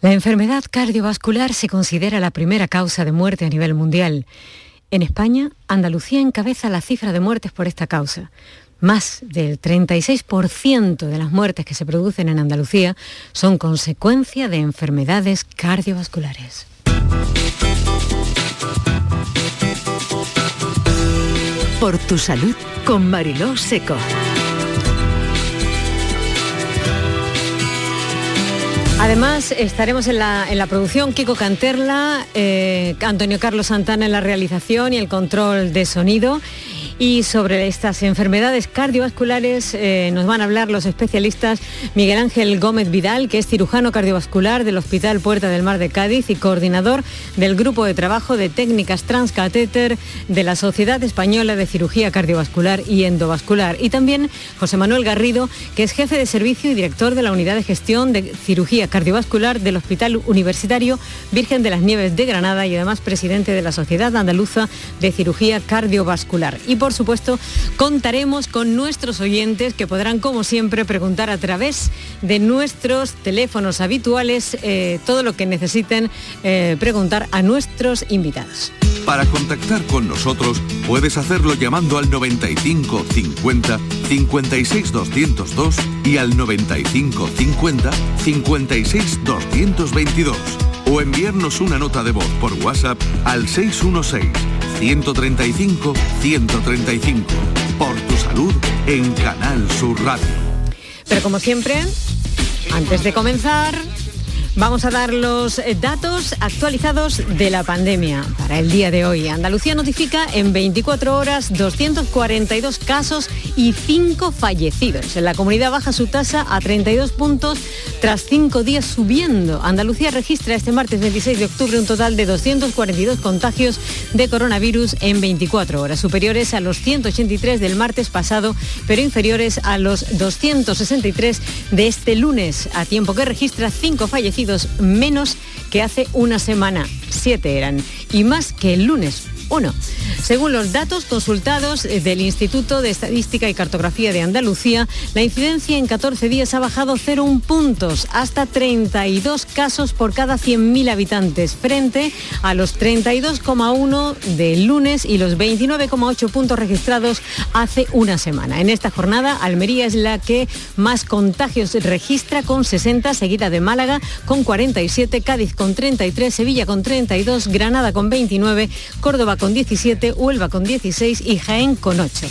La enfermedad cardiovascular se considera la primera causa de muerte a nivel mundial. En España, Andalucía encabeza la cifra de muertes por esta causa. Más del 36% de las muertes que se producen en Andalucía son consecuencia de enfermedades cardiovasculares. Por tu salud con Mariló Seco. Además, estaremos en la, producción Kiko Canterla, eh, Antonio Carlos Santana en la realización y el control de sonido. Y sobre estas enfermedades cardiovasculares eh, nos van a hablar los especialistas Miguel Ángel Gómez Vidal, que es cirujano cardiovascular del Hospital Puerta del Mar de Cádiz y coordinador del Grupo de Trabajo de Técnicas Transcatéter de la Sociedad Española de Cirugía Cardiovascular y Endovascular. Y también José Manuel Garrido, que es jefe de servicio y director de la Unidad de Gestión de Cirugía Cardiovascular del Hospital Universitario Virgen de las Nieves de Granada y además presidente de la Sociedad Andaluza de Cirugía Cardiovascular. Y por supuesto, contaremos con nuestros oyentes que podrán, como siempre, preguntar a través de nuestros teléfonos habituales eh, todo lo que necesiten eh, preguntar a nuestros invitados. Para contactar con nosotros puedes hacerlo llamando al 95 50 56 202 y al 95 50 56 222 o enviarnos una nota de voz por WhatsApp al 616 135 135. Por tu salud en Canal Sur Radio. Pero como siempre, antes de comenzar, Vamos a dar los eh, datos actualizados de la pandemia para el día de hoy. Andalucía notifica en 24 horas 242 casos y 5 fallecidos. En la comunidad baja su tasa a 32 puntos tras 5 días subiendo. Andalucía registra este martes 26 de octubre un total de 242 contagios de coronavirus en 24 horas, superiores a los 183 del martes pasado, pero inferiores a los 263 de este lunes, a tiempo que registra 5 fallecidos menos que hace una semana. Siete eran. Y más que el lunes, uno. Según los datos consultados eh, del Instituto de Estadística y Cartografía de Andalucía, la incidencia en 14 días ha bajado 0,1 puntos hasta 32 casos por cada 100.000 habitantes, frente a los 32,1 del lunes y los 29,8 puntos registrados hace una semana. En esta jornada, Almería es la que más contagios registra con 60, seguida de Málaga con 47, Cádiz con 33, Sevilla con 32, Granada con 29, Córdoba con 17, Huelva con 16 y Jaén con 8.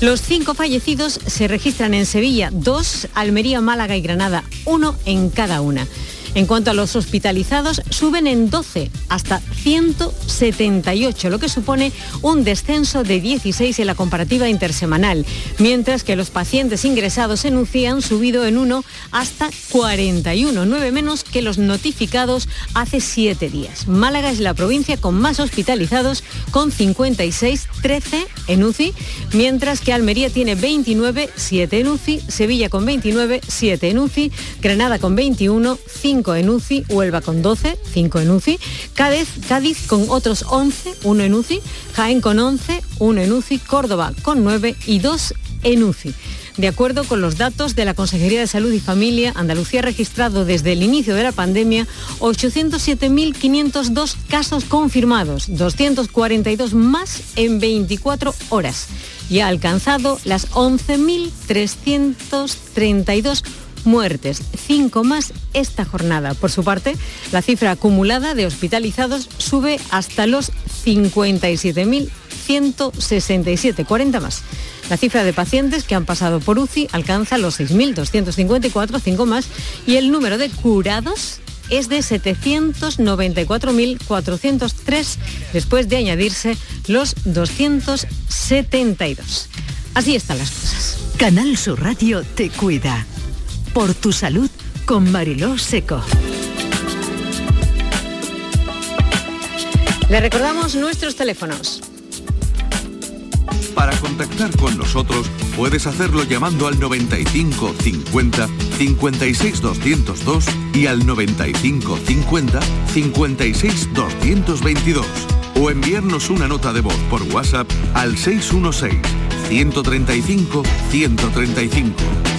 Los cinco fallecidos se registran en Sevilla, 2, Almería, Málaga y Granada, uno en cada una. En cuanto a los hospitalizados, suben en 12 hasta 178, lo que supone un descenso de 16 en la comparativa intersemanal, mientras que los pacientes ingresados en UCI han subido en 1 hasta 41, 9 menos que los notificados hace 7 días. Málaga es la provincia con más hospitalizados, con 56, 13 en UCI, mientras que Almería tiene 29, 7 en UCI, Sevilla con 29, 7 en UCI, Granada con 21, 5 en UCI, Huelva con 12, 5 en UCI, Cádiz, Cádiz con otros 11, 1 en UCI, Jaén con 11, 1 en UCI, Córdoba con 9 y 2 en UCI. De acuerdo con los datos de la Consejería de Salud y Familia, Andalucía ha registrado desde el inicio de la pandemia 807.502 casos confirmados, 242 más en 24 horas y ha alcanzado las 11.332 muertes, cinco más esta jornada. Por su parte, la cifra acumulada de hospitalizados sube hasta los 57.167, 40 más. La cifra de pacientes que han pasado por UCI alcanza los 6.254, 5 más, y el número de curados es de 794.403 después de añadirse los 272. Así están las cosas. Canal Sur Radio te cuida. Por tu salud con Mariló Seco. Le recordamos nuestros teléfonos. Para contactar con nosotros puedes hacerlo llamando al 95 50 56 202 y al 95 50 56 222 o enviarnos una nota de voz por WhatsApp al 616 135 135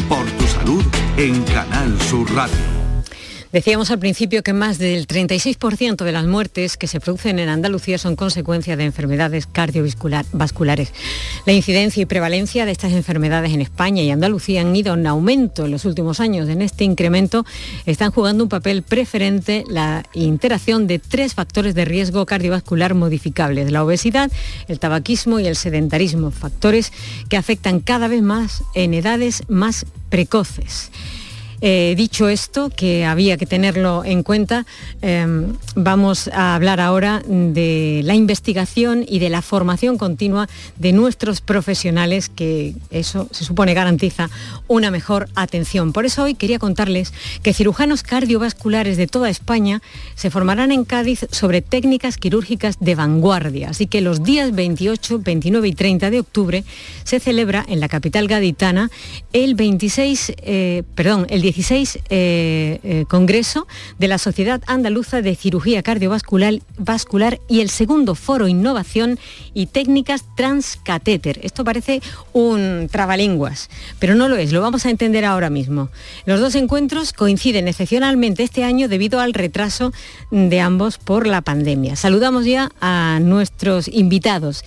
por tu salud en Canal Sur Radio. Decíamos al principio que más del 36% de las muertes que se producen en Andalucía son consecuencia de enfermedades cardiovasculares. La incidencia y prevalencia de estas enfermedades en España y Andalucía han ido en aumento en los últimos años. En este incremento están jugando un papel preferente la interacción de tres factores de riesgo cardiovascular modificables, la obesidad, el tabaquismo y el sedentarismo, factores que afectan cada vez más en edades más precoces. Eh, dicho esto, que había que tenerlo en cuenta, em, vamos a hablar ahora de la investigación y de la formación continua de nuestros profesionales, que eso se supone garantiza una mejor atención. Por eso hoy quería contarles que cirujanos cardiovasculares de toda España se formarán en Cádiz sobre técnicas quirúrgicas de vanguardia. Así que los días 28, 29 y 30 de octubre se celebra en la capital gaditana el 26, eh, perdón, el 16 eh, eh, Congreso de la Sociedad Andaluza de Cirugía Cardiovascular vascular y el segundo Foro Innovación y Técnicas Transcatéter. Esto parece un trabalenguas, pero no lo es, lo vamos a entender ahora mismo. Los dos encuentros coinciden excepcionalmente este año debido al retraso de ambos por la pandemia. Saludamos ya a nuestros invitados.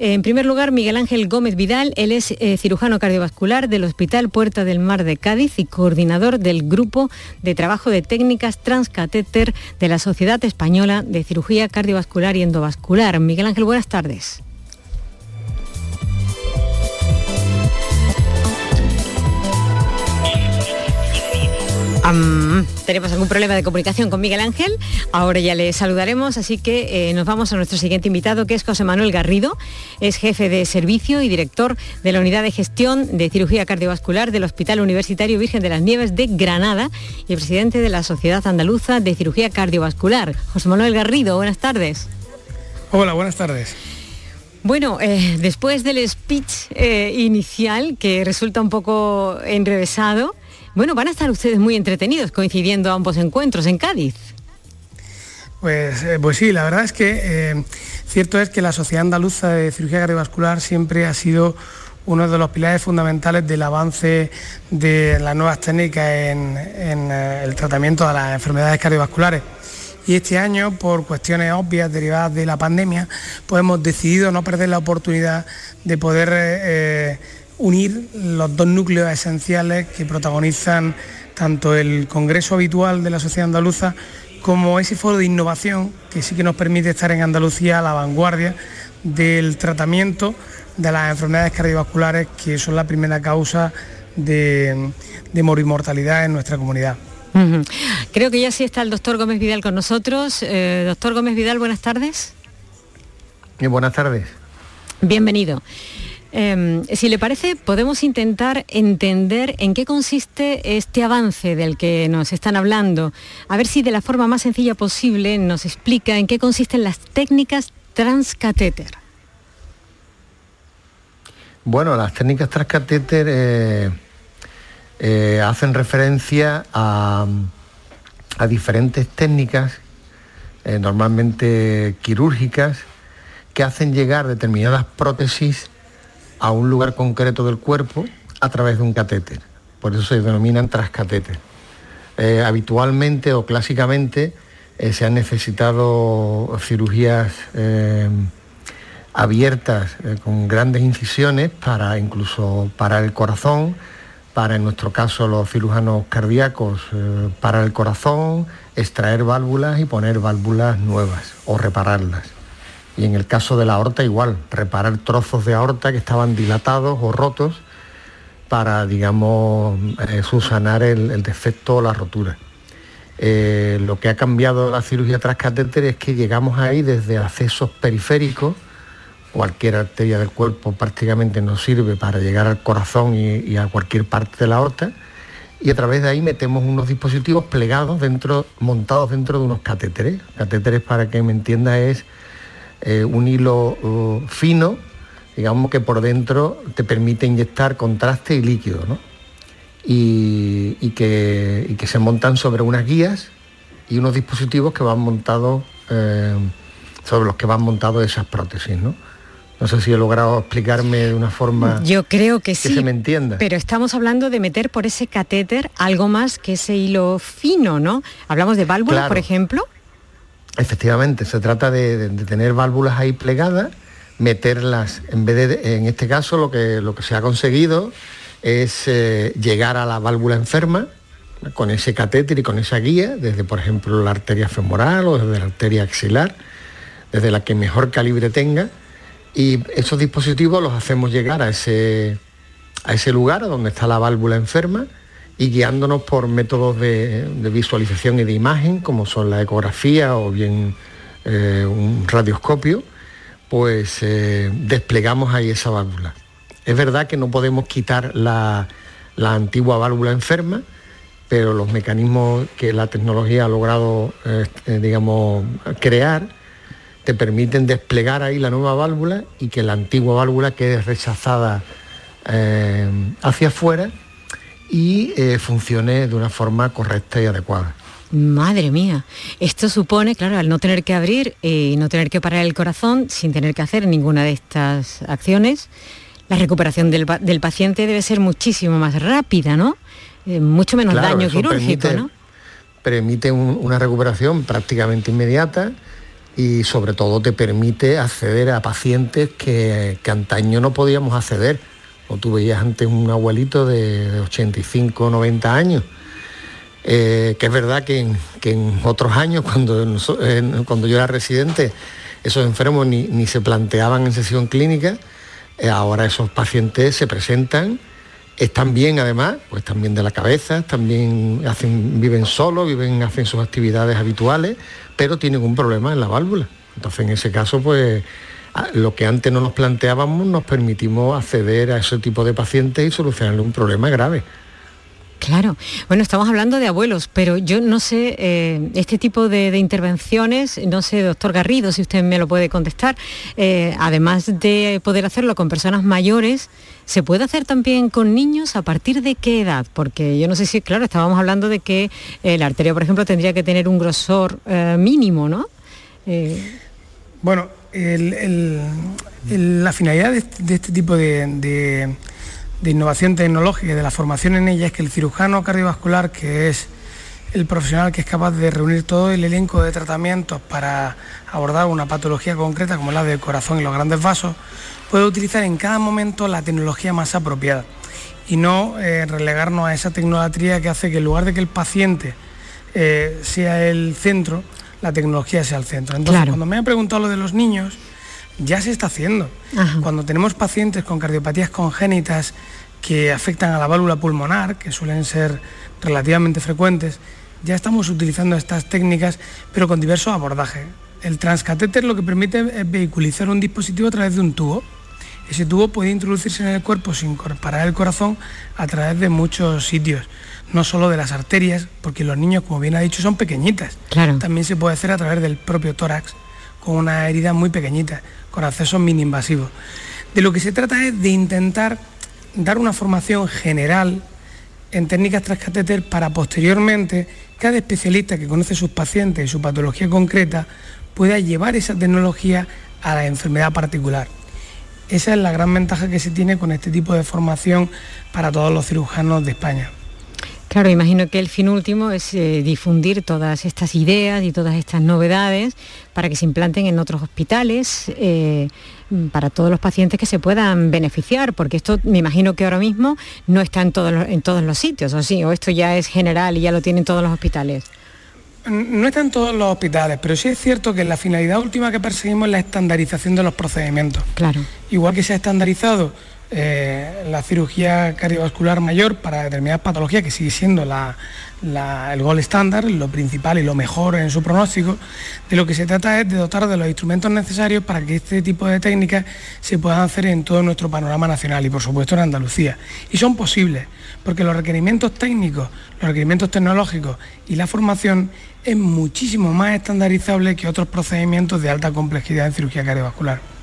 En primer lugar, Miguel Ángel Gómez Vidal, él es eh, cirujano cardiovascular del Hospital Puerta del Mar de Cádiz y coordinador del Grupo de Trabajo de Técnicas Transcatéter de la Sociedad Española de Cirugía Cardiovascular y Endovascular. Miguel Ángel, buenas tardes. Tenemos algún problema de comunicación con Miguel Ángel. Ahora ya le saludaremos, así que eh, nos vamos a nuestro siguiente invitado, que es José Manuel Garrido. Es jefe de servicio y director de la Unidad de Gestión de Cirugía Cardiovascular del Hospital Universitario Virgen de las Nieves de Granada y presidente de la Sociedad Andaluza de Cirugía Cardiovascular. José Manuel Garrido, buenas tardes. Hola, buenas tardes. Bueno, eh, después del speech eh, inicial, que resulta un poco enrevesado, bueno, van a estar ustedes muy entretenidos coincidiendo ambos encuentros en Cádiz. Pues, eh, pues sí, la verdad es que eh, cierto es que la Sociedad Andaluza de Cirugía Cardiovascular siempre ha sido uno de los pilares fundamentales del avance de las nuevas técnicas en, eh, el tratamiento de las enfermedades cardiovasculares. Y este año, por cuestiones obvias derivadas de la pandemia, pues hemos decidido no perder la oportunidad de poder unir los dos núcleos esenciales que protagonizan tanto el Congreso habitual de la sociedad andaluza como ese foro de innovación que sí que nos permite estar en Andalucía a la vanguardia del tratamiento de las enfermedades cardiovasculares que son la primera causa de, de morimortalidad en nuestra comunidad. Creo que ya sí está el doctor Gómez Vidal con nosotros. Eh, doctor Gómez Vidal, buenas tardes. buenas tardes. Bienvenido. Em, si le parece, podemos intentar entender en qué consiste este avance del que nos están hablando. A ver si de la forma más sencilla posible nos explica en qué consisten las técnicas transcatéter. Bueno, las técnicas transcatéter eh, eh, hacen referencia a, diferentes técnicas, eh, normalmente quirúrgicas, que hacen llegar determinadas prótesis a un lugar concreto del cuerpo a través de un catéter. Por eso se denominan transcatéter. Eh, habitualmente o clásicamente eh, se han necesitado cirugías eh, abiertas con grandes incisiones para incluso para el corazón, para en nuestro caso los cirujanos cardíacos, para el corazón, extraer válvulas y poner válvulas nuevas o repararlas. Y en el caso de la aorta igual, reparar trozos de aorta que estaban dilatados o rotos para, digamos, eh, subsanar el, defecto o la rotura. Eh, lo que ha cambiado la cirugía transcatéter es que llegamos ahí desde accesos periféricos, cualquier arteria del cuerpo prácticamente nos sirve para llegar al corazón y, a cualquier parte de la aorta, y a través de ahí metemos unos dispositivos plegados dentro, montados dentro de unos catéteres. Catéteres, para que me entienda, es eh, un hilo uh, fino, digamos que por dentro te permite inyectar contraste y líquido, ¿no? y, que, que, se montan sobre unas guías y unos dispositivos que van montados, eh, sobre los que van montados esas prótesis, ¿no? No sé si he logrado explicarme de una forma Yo creo que, sí, se me entienda. Pero estamos hablando de meter por ese catéter algo más que ese hilo fino, ¿no? Hablamos de válvulas, por ejemplo. Efectivamente, se trata de, tener válvulas ahí plegadas, meterlas, en vez de, en este caso lo que, lo que se ha conseguido es eh, llegar a la válvula enferma con ese catéter y con esa guía, desde por ejemplo la arteria femoral o desde la arteria axilar, desde la que mejor calibre tenga, y esos dispositivos los hacemos llegar a ese, a ese lugar donde está la válvula enferma y guiándonos por métodos de, visualización y de imagen, como son la ecografía o bien eh, un radioscopio, pues eh, desplegamos ahí esa válvula. Es verdad que no podemos quitar la, antigua válvula enferma, pero los mecanismos que la tecnología ha logrado, eh, digamos, crear, te permiten desplegar ahí la nueva válvula y que la antigua válvula quede rechazada hacia afuera y eh, funcione de una forma correcta y adecuada. Madre mía, esto supone, claro, al no tener que abrir y no tener que parar el corazón sin tener que hacer ninguna de estas acciones, la recuperación del, paciente debe ser muchísimo más rápida, ¿no? Eh, mucho menos daño quirúrgico, ¿no? Permite una recuperación prácticamente inmediata y sobre todo te permite acceder a pacientes que, antaño no podíamos acceder. O tú veías antes un abuelito de 85, 90 años. Eh, que es verdad que en, otros años, cuando, cuando yo era residente, esos enfermos ni, se planteaban en sesión clínica, eh, ahora esos pacientes se presentan, están bien además, pues bien de la cabeza, también hacen, viven solos, viven, hacen sus actividades habituales, pero tienen un problema en la válvula. Entonces, en ese caso, pues lo que antes no nos planteábamos, nos permitimos acceder a ese tipo de pacientes y solucionarle un problema grave. Claro, bueno, estamos hablando de abuelos, pero yo no sé, eh, este tipo de, intervenciones, no sé, doctor Garrido, si usted me lo puede contestar, eh, además de poder hacerlo con personas mayores, ¿se puede hacer también con niños a partir de qué edad? Porque yo no sé si, claro, estábamos hablando de que eh, la arteria, por ejemplo, tendría que tener un grosor mínimo, ¿no? Bueno, la finalidad de, este tipo de de innovación tecnológica y de la formación en ella es que el cirujano cardiovascular, que es el profesional que es capaz de reunir todo el elenco de tratamientos para abordar una patología concreta como la del corazón y los grandes vasos, puede utilizar en cada momento la tecnología más apropiada y no eh, relegarnos a esa tecnología que hace que en lugar de que el paciente eh, sea el centro, la tecnología sea el centro. Entonces, cuando me han preguntado lo de los niños, ya se está haciendo. Cuando tenemos pacientes con cardiopatías congénitas que afectan a la válvula pulmonar, que suelen ser relativamente frecuentes, ya estamos utilizando estas técnicas, pero con diversos abordajes. El transcatéter lo que permite es vehiculizar un dispositivo a través de un tubo. Ese tubo puede introducirse en el cuerpo sin parar el corazón a través de muchos sitios, no solo de las arterias, porque los niños, como bien ha dicho, son pequeñitas. También se puede hacer a través del propio tórax, con una herida muy pequeñita con acceso mini invasivo. De lo que se trata es de intentar dar una formación general en técnicas transcatéter para posteriormente cada especialista que conoce sus pacientes y su patología concreta pueda llevar esa tecnología a la enfermedad particular. Esa es la gran ventaja que se tiene con este tipo de formación para todos los cirujanos de España. Claro, imagino que el fin último es eh, difundir todas estas ideas y todas estas novedades para que se implanten en otros hospitales, eh, para todos los pacientes que se puedan beneficiar, porque esto me imagino que ahora mismo no está en todos los, en todos los sitios, ¿o sí? ¿O esto ya es general y ya lo tienen todos los hospitales? No está en todos los hospitales, pero sí es cierto que la finalidad última que perseguimos es la estandarización de los procedimientos. Claro. Igual que se ha estandarizado eh, la cirugía cardiovascular mayor para determinadas patologías, que sigue siendo el gol estándar, lo principal y lo mejor en su pronóstico, de lo que se trata es de dotar de los instrumentos necesarios para que este tipo de técnicas se puedan hacer en todo nuestro panorama nacional y por supuesto en Andalucía. Y son posibles, porque los requerimientos técnicos, los requerimientos tecnológicos y la formación es muchísimo más estandarizable que otros procedimientos de alta complejidad en cirugía cardiovascular.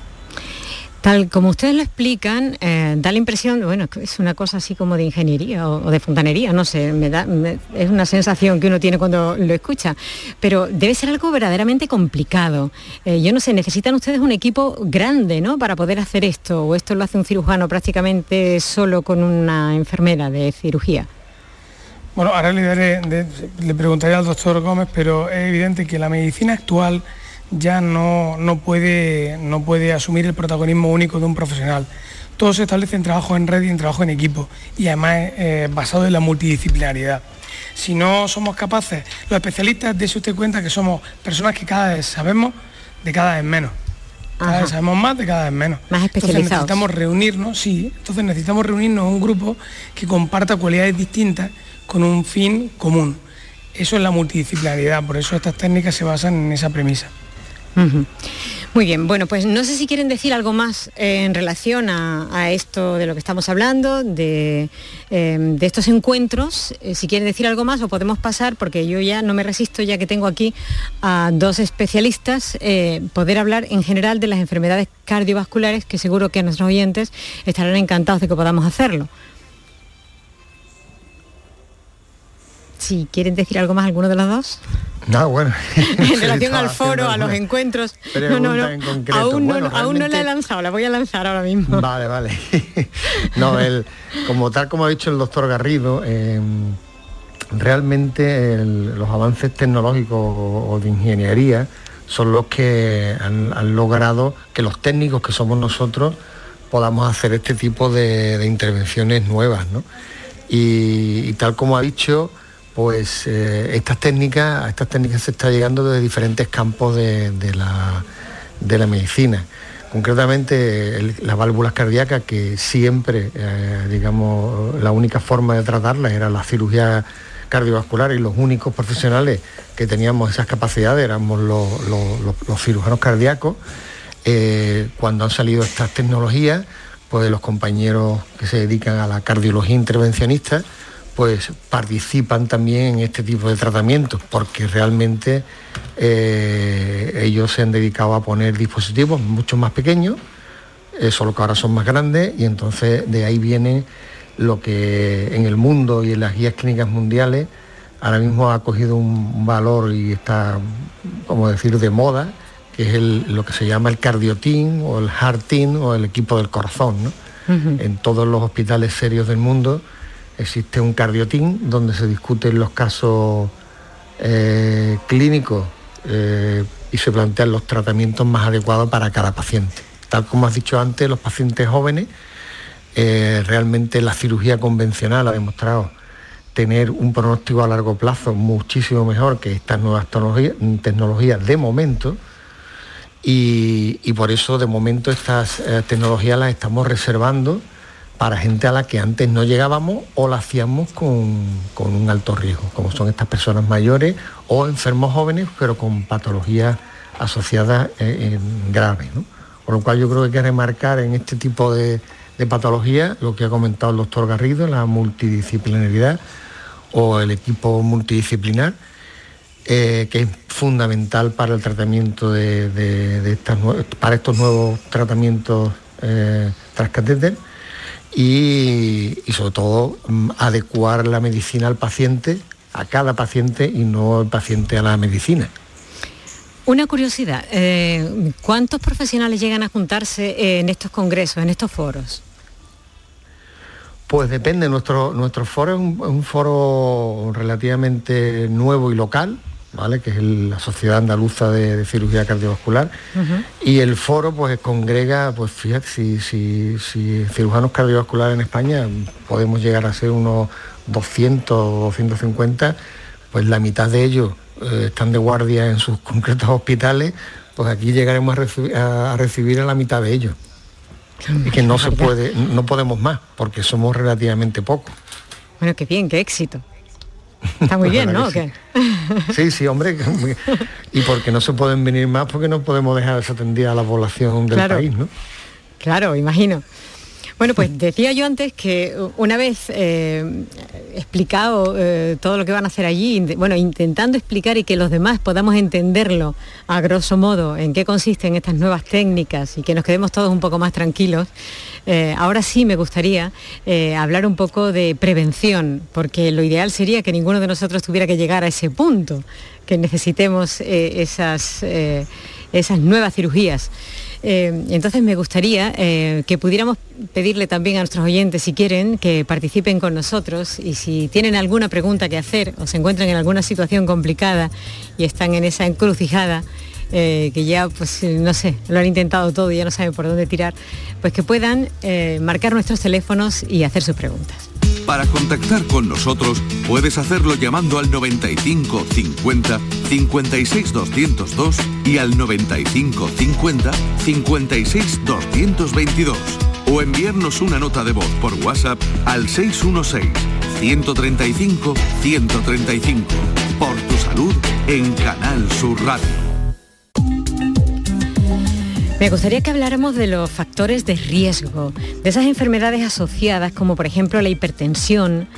Tal como ustedes lo explican, eh, da la impresión, bueno, es una cosa así como de ingeniería o, de fontanería, no sé, me da, es una sensación que uno tiene cuando lo escucha, pero debe ser algo verdaderamente complicado. Eh, yo no sé, necesitan ustedes un equipo grande, ¿no? Para poder hacer esto, o esto lo hace un cirujano prácticamente solo con una enfermera de cirugía. Bueno, ahora le, le preguntaría al doctor Gómez, pero es evidente que la medicina actual ya no, puede, no puede asumir el protagonismo único de un profesional. Todo se establece en trabajo en red y en trabajo en equipo y además eh, basado en la multidisciplinaridad. Si no somos capaces, los especialistas, de usted cuenta que somos personas que cada vez sabemos de cada vez menos. Cada vez sabemos más de cada vez menos. Más especializados. Entonces necesitamos reunirnos, sí, entonces necesitamos reunirnos en un grupo que comparta cualidades distintas con un fin común. Eso es la multidisciplinaridad, por eso estas técnicas se basan en esa premisa. Muy bien, bueno, pues no sé si quieren decir algo más en relación a, esto de lo que estamos hablando, de, em, estos encuentros, eh, si quieren decir algo más o podemos pasar, porque yo ya no me resisto, ya que tengo aquí a dos especialistas, eh, poder hablar en general de las enfermedades cardiovasculares, que seguro que nuestros oyentes estarán encantados de que podamos hacerlo. Si quieren decir algo más alguno de los dos. No, bueno. en relación al foro, a los encuentros. No, no, no. Aún, no, aún no la he lanzado, la voy a lanzar ahora mismo. Vale, vale. no, el, como tal como ha dicho el doctor Garrido, em, realmente los avances tecnológicos o, de ingeniería son los que han, logrado que los técnicos que somos nosotros podamos hacer este tipo de, intervenciones nuevas. ¿no? y tal como ha dicho, pues eh, estas técnicas, a estas técnicas se está llegando desde diferentes campos de, la, medicina. Concretamente las válvulas cardíacas, que siempre, eh, digamos, la única forma de tratarlas era la cirugía cardiovascular y los únicos profesionales que teníamos esas capacidades éramos los, cirujanos cardíacos. Eh, cuando han salido estas tecnologías, pues los compañeros que se dedican a la cardiología intervencionista, pues participan también en este tipo de tratamientos, porque realmente eh, ellos se han dedicado a poner dispositivos mucho más pequeños, eh, solo que ahora son más grandes, y entonces de ahí viene lo que en el mundo y en las guías clínicas mundiales ahora mismo ha cogido un valor y está, como decir, de moda, que es lo que se llama el cardiotín o el team o el equipo del corazón. En todos los hospitales serios del mundo existe un cardiotín donde se discuten los casos eh, clínicos eh, y se plantean los tratamientos más adecuados para cada paciente. Tal como has dicho antes, los pacientes jóvenes, eh, realmente la cirugía convencional ha demostrado tener un pronóstico a largo plazo muchísimo mejor que estas nuevas tecnologías, de momento. Y, y, por eso de momento estas tecnologías las estamos reservando para gente a la que antes no llegábamos o la hacíamos con, un alto riesgo, como son estas personas mayores o enfermos jóvenes, pero con patologías asociadas eh, graves. ¿no? Lo cual yo creo que hay que remarcar en este tipo de, patologías lo que ha comentado el doctor Garrido, la multidisciplinaridad o el equipo multidisciplinar, eh, que es fundamental para el tratamiento de, estas, para estos nuevos tratamientos eh, y, sobre todo mm, adecuar la medicina al paciente, a cada paciente y no el paciente a la medicina. Una curiosidad, eh, ¿cuántos profesionales llegan a juntarse en estos congresos, en estos foros? Pues depende, nuestro, nuestro foro es un foro relativamente nuevo y local, que es la Sociedad Andaluza de, Cirugía Cardiovascular. Y el foro pues congrega, pues fíjate, si, si, cirujanos cardiovasculares en España podemos llegar a ser unos 200 o 250, pues la mitad de ellos eh, están de guardia en sus concretos hospitales, pues aquí llegaremos a, recibir a la mitad de ellos. Y que no se puede, no podemos más, porque somos relativamente pocos. Bueno, qué bien, qué éxito. Está muy bien, ¿no? Sí. sí, hombre. Y porque no se pueden venir más, porque no podemos dejar desatendida a la población del país, ¿no? Claro, imagino. Bueno, pues decía yo antes que una vez eh, explicado eh, todo lo que van a hacer allí, bueno, intentando explicar y que los demás podamos entenderlo a grosso modo en qué consisten estas nuevas técnicas y que nos quedemos todos un poco más tranquilos, eh, ahora sí me gustaría hablar un poco de prevención, porque lo ideal sería que ninguno de nosotros tuviera que llegar a ese punto, que necesitemos esas, esas nuevas cirugías. Eh, entonces me gustaría eh, que pudiéramos pedirle también a nuestros oyentes, si quieren, que participen con nosotros y si tienen alguna pregunta que hacer o se encuentran en alguna situación complicada y están en esa encrucijada, eh, que ya, pues, no sé, lo han intentado todo y ya no saben por dónde tirar, pues que puedan marcar nuestros teléfonos y hacer sus preguntas. Para contactar con nosotros puedes hacerlo llamando al 95 50 56 202 y al 95 50 56 222 o enviarnos una nota de voz por WhatsApp al 616 135 135. Por tu salud en Canal Sur Radio. Me gustaría que habláramos de los factores de riesgo, de esas enfermedades asociadas como por ejemplo la hipertensión,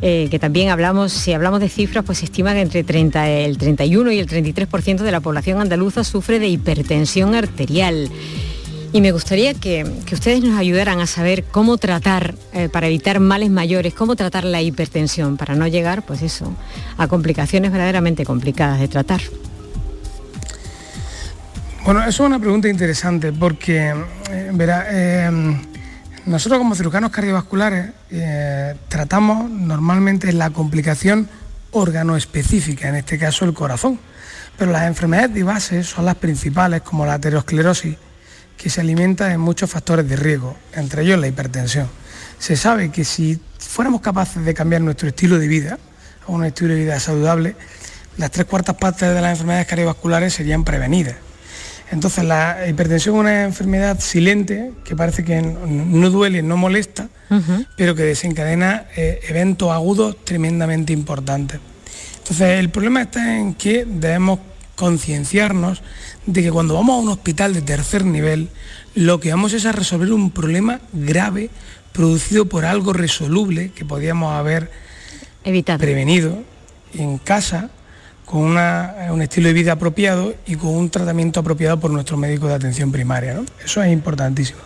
eh, que también hablamos, si hablamos de cifras, pues se estima que entre el 31 y el 33% de la población andaluza sufre de hipertensión arterial. Y me gustaría que, ustedes nos ayudaran a saber cómo tratar, eh, para evitar males mayores, cómo tratar la hipertensión, para no llegar, pues eso, a complicaciones verdaderamente complicadas de tratar. Bueno, eso es una pregunta interesante porque, eh, verá, eh, nosotros como cirujanos cardiovasculares eh, tratamos normalmente la complicación órgano específica, en este caso el corazón, pero las enfermedades de base son las principales como la aterosclerosis, que se alimenta de muchos factores de riesgo, entre ellos la hipertensión. Se sabe que si fuéramos capaces de cambiar nuestro estilo de vida a un estilo de vida saludable, las tres cuartas partes de las enfermedades cardiovasculares serían prevenidas. Entonces la hipertensión es una enfermedad silente que parece que no duele, no molesta, pero que desencadena eh, eventos agudos tremendamente importantes. Entonces el problema está en que debemos concienciarnos de que cuando vamos a un hospital de tercer nivel, lo que vamos es a resolver un problema grave producido por algo resoluble que podíamos haber Evitado. prevenido en casa con un estilo de vida apropiado y con un tratamiento apropiado por nuestro médico de atención primaria. Eso es importantísimo.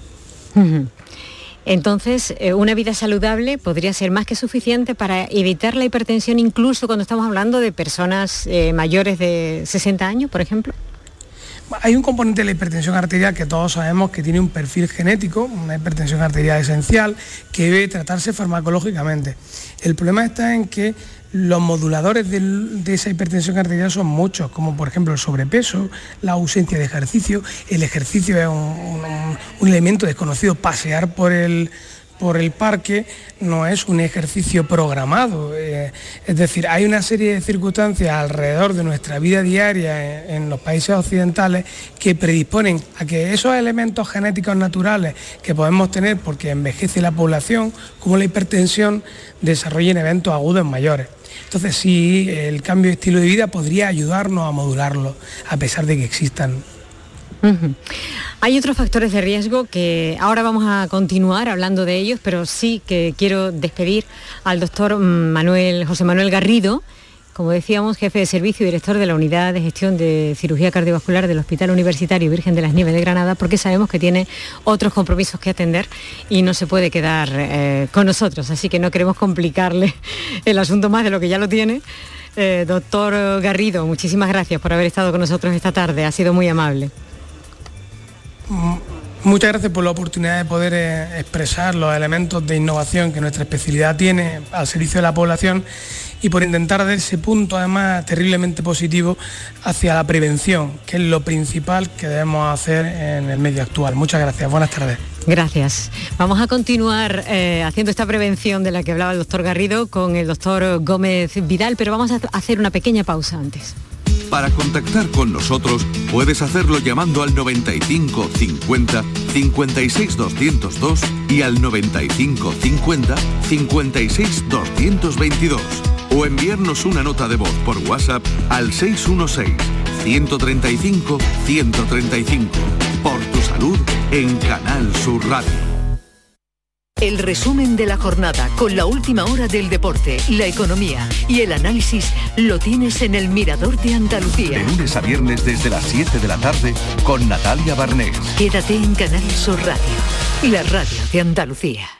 Entonces, eh, una vida saludable podría ser más que suficiente para evitar la hipertensión incluso cuando estamos hablando de personas eh, mayores de 60 años, por ejemplo. Hay un componente de la hipertensión arterial que todos sabemos que tiene un perfil genético, una hipertensión arterial esencial, que debe tratarse farmacológicamente. El problema está en que los moduladores de, esa hipertensión arterial son muchos, como por ejemplo el sobrepeso, la ausencia de ejercicio. El ejercicio es un elemento desconocido. Pasear por el, por el parque no es un ejercicio programado. Eh, es decir, hay una serie de circunstancias alrededor de nuestra vida diaria en, los países occidentales que predisponen a que esos elementos genéticos naturales que podemos tener porque envejece la población, como la hipertensión, desarrollen eventos agudos mayores. Entonces sí, el cambio de estilo de vida podría ayudarnos a modularlo, a pesar de que existan. Hay otros factores de riesgo que ahora vamos a continuar hablando de ellos, pero sí que quiero despedir al doctor Manuel, José Manuel Garrido, como decíamos, jefe de servicio y director de la Unidad de Gestión de Cirugía Cardiovascular del Hospital Universitario Virgen de las Nieves de Granada, porque sabemos que tiene otros compromisos que atender y no se puede quedar eh, con nosotros, así que no queremos complicarle el asunto más de lo que ya lo tiene. Eh, doctor Garrido, muchísimas gracias por haber estado con nosotros esta tarde, ha sido muy amable. Muchas gracias por la oportunidad de poder eh, expresar los elementos de innovación que nuestra especialidad tiene al servicio de la población y por intentar dar ese punto además terriblemente positivo hacia la prevención, que es lo principal que debemos hacer en el medio actual. Muchas gracias, buenas tardes. Gracias. Vamos a continuar eh, haciendo esta prevención de la que hablaba el doctor Garrido con el doctor Gómez Vidal, pero vamos a hacer una pequeña pausa antes. Para contactar con nosotros puedes hacerlo llamando al 95 50 56 202 y al 95 50 56 222 o enviarnos una nota de voz por WhatsApp al 616 135 135. Por tu salud en Canal Sur Radio. El resumen de la jornada con la última hora del deporte, la economía y el análisis lo tienes en el Mirador de Andalucía. De lunes a viernes desde las 7 de la tarde con Natalia Barnés. Quédate en Canal Sur Radio, la radio de Andalucía.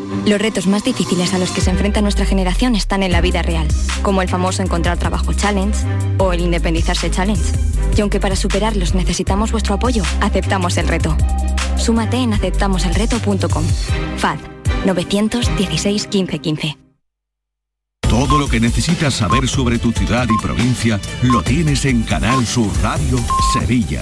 Los retos más difíciles a los que se enfrenta nuestra generación están en la vida real, como el famoso encontrar trabajo challenge o el independizarse challenge. Y aunque para superarlos necesitamos vuestro apoyo, aceptamos el reto. Súmate en aceptamoselreto.com. FAD 916 1515. Todo lo que necesitas saber sobre tu ciudad y provincia lo tienes en Canal Sur Radio Sevilla.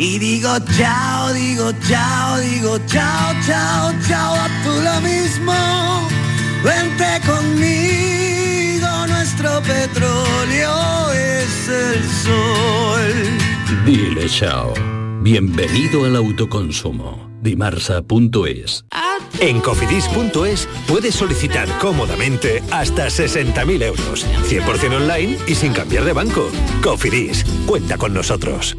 y digo chao, digo chao, digo chao, chao, chao, a tú lo mismo. Vente conmigo, nuestro petróleo es el sol. Dile chao. Bienvenido al autoconsumo. Dimarsa.es En cofidis.es puedes solicitar cómodamente hasta 60.000 euros, 100% online y sin cambiar de banco. Cofidis, cuenta con nosotros.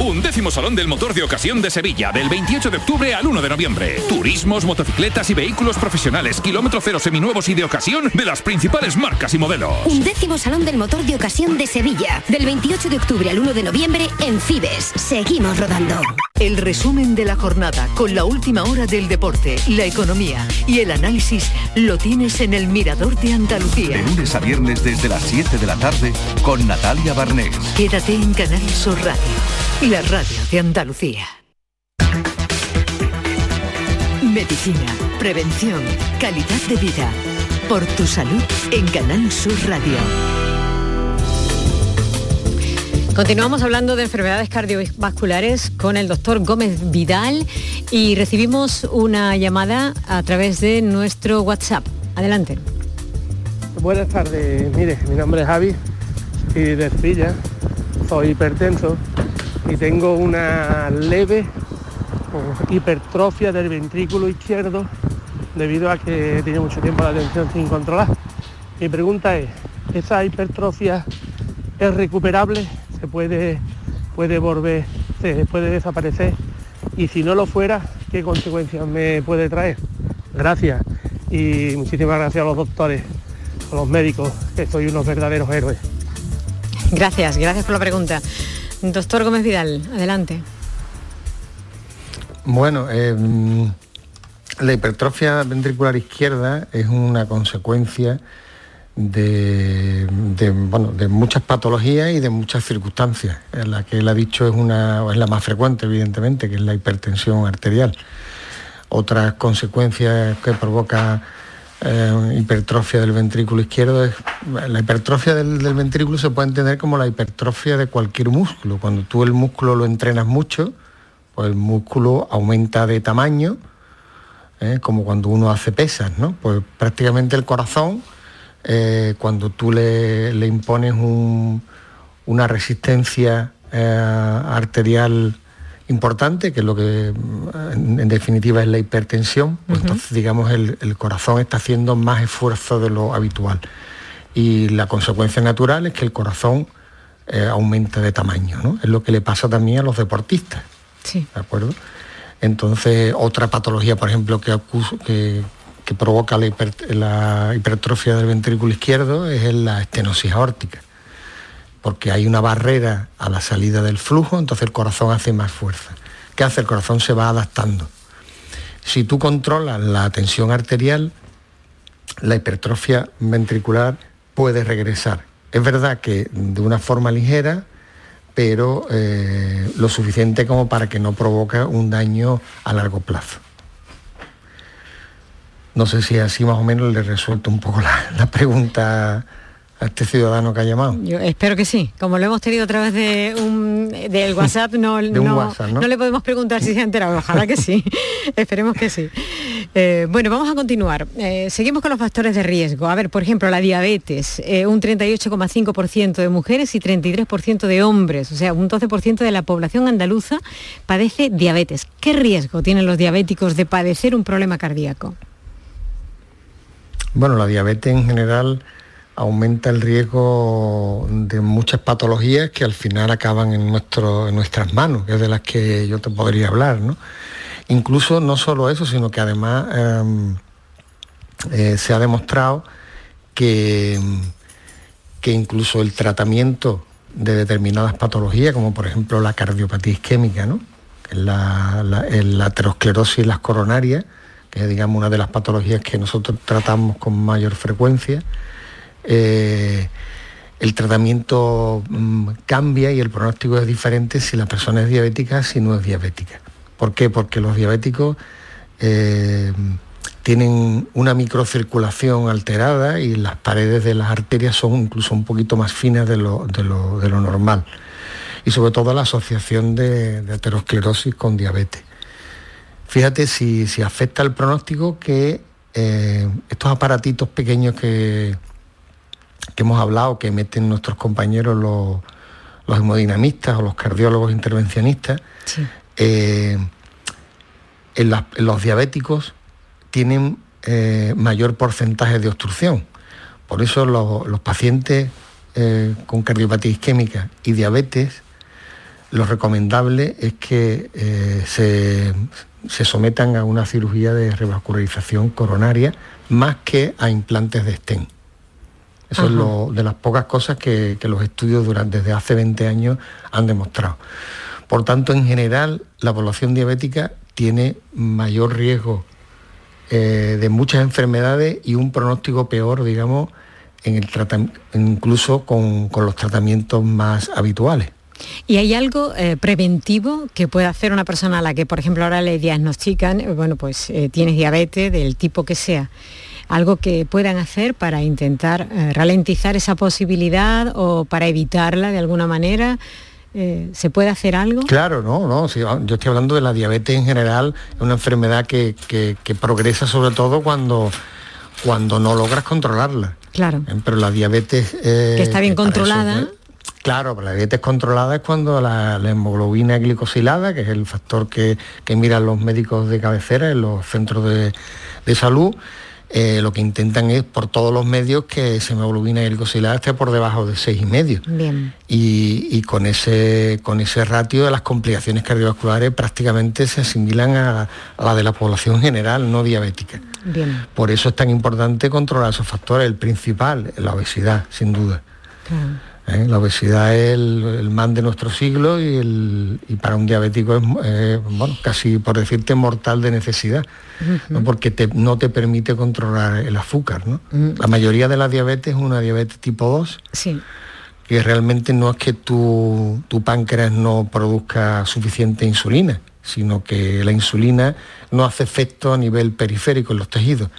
Un décimo Salón del Motor de Ocasión de Sevilla, del 28 de octubre al 1 de noviembre. Turismos, motocicletas y vehículos profesionales, kilómetro cero seminuevos y de ocasión de las principales marcas y modelos. Un décimo Salón del Motor de Ocasión de Sevilla, del 28 de octubre al 1 de noviembre en Fibes. Seguimos rodando. El resumen de la jornada con la última hora del deporte, la economía y el análisis lo tienes en el Mirador de Andalucía. De lunes a viernes desde las 7 de la tarde con Natalia Barnés. Quédate en Canal Sur Radio, la radio de Andalucía. Medicina, prevención, calidad de vida. Por tu salud en Canal Sur Radio. Continuamos hablando de enfermedades cardiovasculares con el doctor Gómez Vidal y recibimos una llamada a través de nuestro WhatsApp. Adelante. Buenas tardes, mire, mi nombre es Javi y de Sevilla, soy hipertenso y tengo una leve hipertrofia del ventrículo izquierdo debido a que he mucho tiempo la tensión sin controlar. Mi pregunta es, ¿esa hipertrofia es recuperable? ¿Se puede, puede volver, se puede desaparecer? Y si no lo fuera, ¿qué consecuencias me puede traer? Gracias y muchísimas gracias a los doctores, a los médicos, que soy unos verdaderos héroes. Gracias, gracias por la pregunta. Doctor Gómez Vidal, adelante. Bueno, eh, la hipertrofia ventricular izquierda es una consecuencia de, bueno, de muchas patologías y de muchas circunstancias. La que él ha dicho es, una, es la más frecuente, evidentemente, que es la hipertensión arterial. Otras consecuencias que provoca eh, hipertrofia del ventrículo izquierdo es la hipertrofia del, ventrículo se puede entender como la hipertrofia de cualquier músculo. Cuando tú el músculo lo entrenas mucho, pues el músculo aumenta de tamaño, ¿eh? como cuando uno hace pesas, ¿no? Pues prácticamente el corazón, eh, cuando tú le, le impones un, una resistencia arterial importante, que es lo que en, en definitiva es la hipertensión, pues uh -huh. entonces digamos el, el, corazón está haciendo más esfuerzo de lo habitual. Y la consecuencia natural es que el corazón eh, aumenta de tamaño, ¿no? Es lo que le pasa también a los deportistas. Sí. ¿De acuerdo? Entonces, otra patología, por ejemplo, que, que, que provoca la, la, hipertrofia del ventrículo izquierdo es la estenosis aórtica, porque hay una barrera a la salida del flujo, entonces el corazón hace más fuerza. ¿Qué hace? El corazón se va adaptando. Si tú controlas la tensión arterial, la hipertrofia ventricular puede regresar. Es verdad que de una forma ligera, pero eh, lo suficiente como para que no provoque un daño a largo plazo. No sé si así más o menos le resuelto un poco la, la pregunta a este ciudadano que ha llamado. Yo espero que sí. Como lo hemos tenido a través de un, del WhatsApp, no, no, WhatsApp, ¿no? no, le podemos preguntar si se ha enterado. Ojalá que sí. Esperemos que sí. Eh, bueno, vamos a continuar. Eh, seguimos con los factores de riesgo. A ver, por ejemplo, la diabetes. Eh, un 38,5% de mujeres y 33% de hombres. O sea, un 12% de la población andaluza padece diabetes. ¿Qué riesgo tienen los diabéticos de padecer un problema cardíaco? Bueno, la diabetes en general aumenta el riesgo de muchas patologías que al final acaban en, nuestro, en nuestras manos, que es de las que yo te podría hablar. ¿no? Incluso no solo eso, sino que además eh, eh, se ha demostrado que, que incluso el tratamiento de determinadas patologías, como por ejemplo la cardiopatía isquémica, ¿no? la, la, la aterosclerosis y las coronarias, que es digamos una de las patologías que nosotros tratamos con mayor frecuencia, eh, el tratamiento mm, cambia y el pronóstico es diferente si la persona es diabética si no es diabética. ¿Por qué? Porque los diabéticos eh, tienen una microcirculación alterada y las paredes de las arterias son incluso un poquito más finas de lo, normal. Y sobre todo la asociación de, aterosclerosis con diabetes. Fíjate si, si afecta el pronóstico que eh, estos aparatitos pequeños que, que hemos hablado, que meten nuestros compañeros los, los hemodinamistas o los cardiólogos intervencionistas, Sí. eh, en, los diabéticos tienen eh, mayor porcentaje de obstrucción. Por eso lo- los pacientes eh, con cardiopatía isquémica y diabetes, lo recomendable es que se, se sometan a una cirugía de revascularización coronaria más que a implantes de stent. Eso es lo, de las pocas cosas que, que los estudios durante, desde hace 20 años han demostrado. Por tanto, en general, la población diabética tiene mayor riesgo eh, de muchas enfermedades y un pronóstico peor, digamos, en el incluso con, con los tratamientos más habituales. ¿Y hay algo eh, preventivo que pueda hacer una persona a la que, por ejemplo, ahora le diagnostican, bueno, pues eh, tienes diabetes del tipo que sea? Algo que puedan hacer para intentar eh, ralentizar esa posibilidad o para evitarla de alguna manera. Eh, ¿Se puede hacer algo? Claro, no, no, yo estoy hablando de la diabetes en general, es una enfermedad que, que- que progresa sobre todo cuando, cuando no logras controlarla. Claro. Eh, Pero la diabetes... eh, Que está bien controlada. Claro, la diabetes controlada es cuando la, la hemoglobina glicosilada, que es el factor que, que miran los médicos de cabecera en los centros de, de salud, eh, lo que intentan es por todos los medios que hemoglobina glicosilada esté por debajo de 6,5 Bien. y, y con, ese, con ese ratio de las complicaciones cardiovasculares prácticamente se asimilan a, a la de la población general no diabética. Bien. Por eso es tan importante controlar esos factores. El principal, la obesidad, sin duda. Claro. ¿Eh? La obesidad es el, el mal de nuestro siglo y, el- y para un diabético es eh, bueno, casi, por decirte, mortal de necesidad, ¿no? porque te- no te permite controlar el azúcar. ¿no? La mayoría de la diabetes es una diabetes tipo 2, Sí. que realmente no es que tu, tu páncreas no produzca suficiente insulina, sino que la insulina no hace efecto a nivel periférico en los tejidos.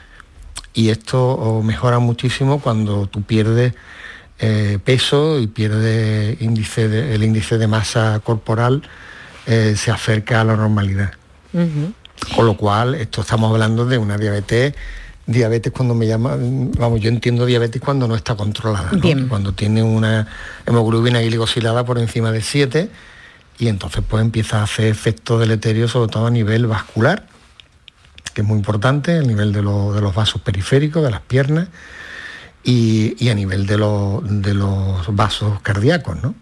Y esto mejora muchísimo cuando tú pierdes eh, peso y pierdes índice de- el índice de masa corporal, eh, se acerca a la normalidad. Con lo cual, esto estamos hablando de una diabetes, diabetes cuando me llama, vamos, yo entiendo diabetes cuando no está controlada, ¿no? Bien. cuando tiene una hemoglobina glicosilada por encima de 7 y entonces pues empieza a hacer efectos deleterios sobre todo a nivel vascular, que es muy importante, a nivel de, lo- de los vasos periféricos, de las piernas y, y a nivel de, los- de los vasos cardíacos, ¿no?